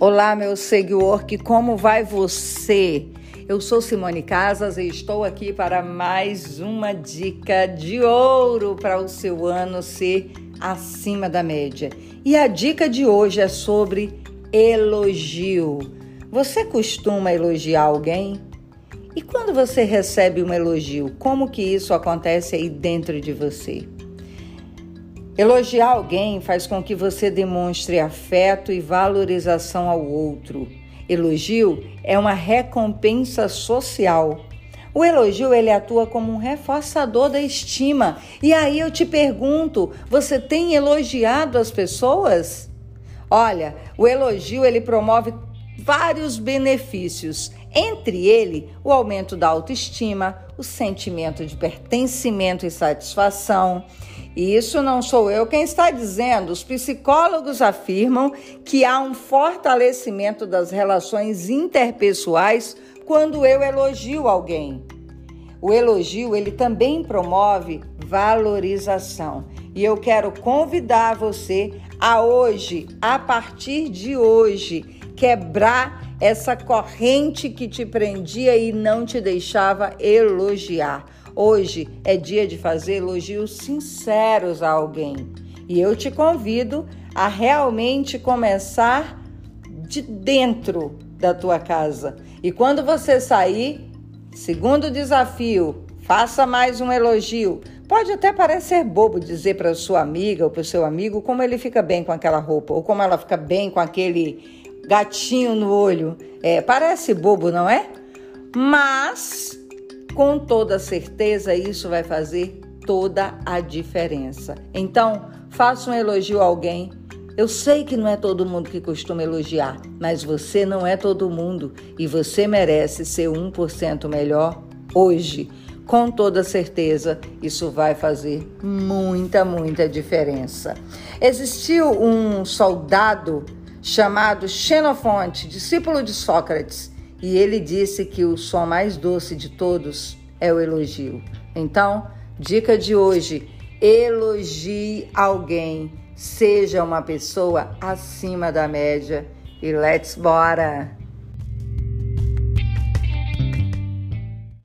Olá, meu seguidor, que como vai você? Eu sou Simone Casas e estou aqui para mais uma dica de ouro para o seu ano ser acima da média. E a dica de hoje é sobre elogio. Você costuma elogiar alguém? E quando você recebe um elogio, como que isso acontece aí dentro de você? Elogiar alguém faz com que você demonstre afeto e valorização ao outro. Elogio é uma recompensa social. O elogio ele atua como um reforçador da estima. E aí eu te pergunto, você tem elogiado as pessoas? Olha, o elogio ele promove vários benefícios, entre ele o aumento da autoestima, o sentimento de pertencimento e satisfação. Isso não sou eu quem está dizendo. Os psicólogos afirmam que há um fortalecimento das relações interpessoais quando eu elogio alguém. O elogio, ele também promove valorização. E eu quero convidar você a hoje, a partir de hoje, quebrar essa corrente que te prendia e não te deixava elogiar. Hoje é dia de fazer elogios sinceros a alguém. E eu te convido a realmente começar de dentro da tua casa. E quando você sair, segundo desafio, faça mais um elogio. Pode até parecer bobo dizer para sua amiga ou para o seu amigo como ele fica bem com aquela roupa ou como ela fica bem com aquele gatinho no olho. É, parece bobo, não é? Mas com toda certeza isso vai fazer toda a diferença. Então, faça um elogio a alguém. Eu sei que não é todo mundo que costuma elogiar, mas você não é todo mundo e você merece ser 1% melhor hoje. Com toda certeza, isso vai fazer muita, muita diferença. Existiu um soldado chamado Xenofonte, discípulo de Sócrates, e ele disse que o som mais doce de todos é o elogio. Então, dica de hoje: elogie alguém, seja uma pessoa acima da média e let's bora!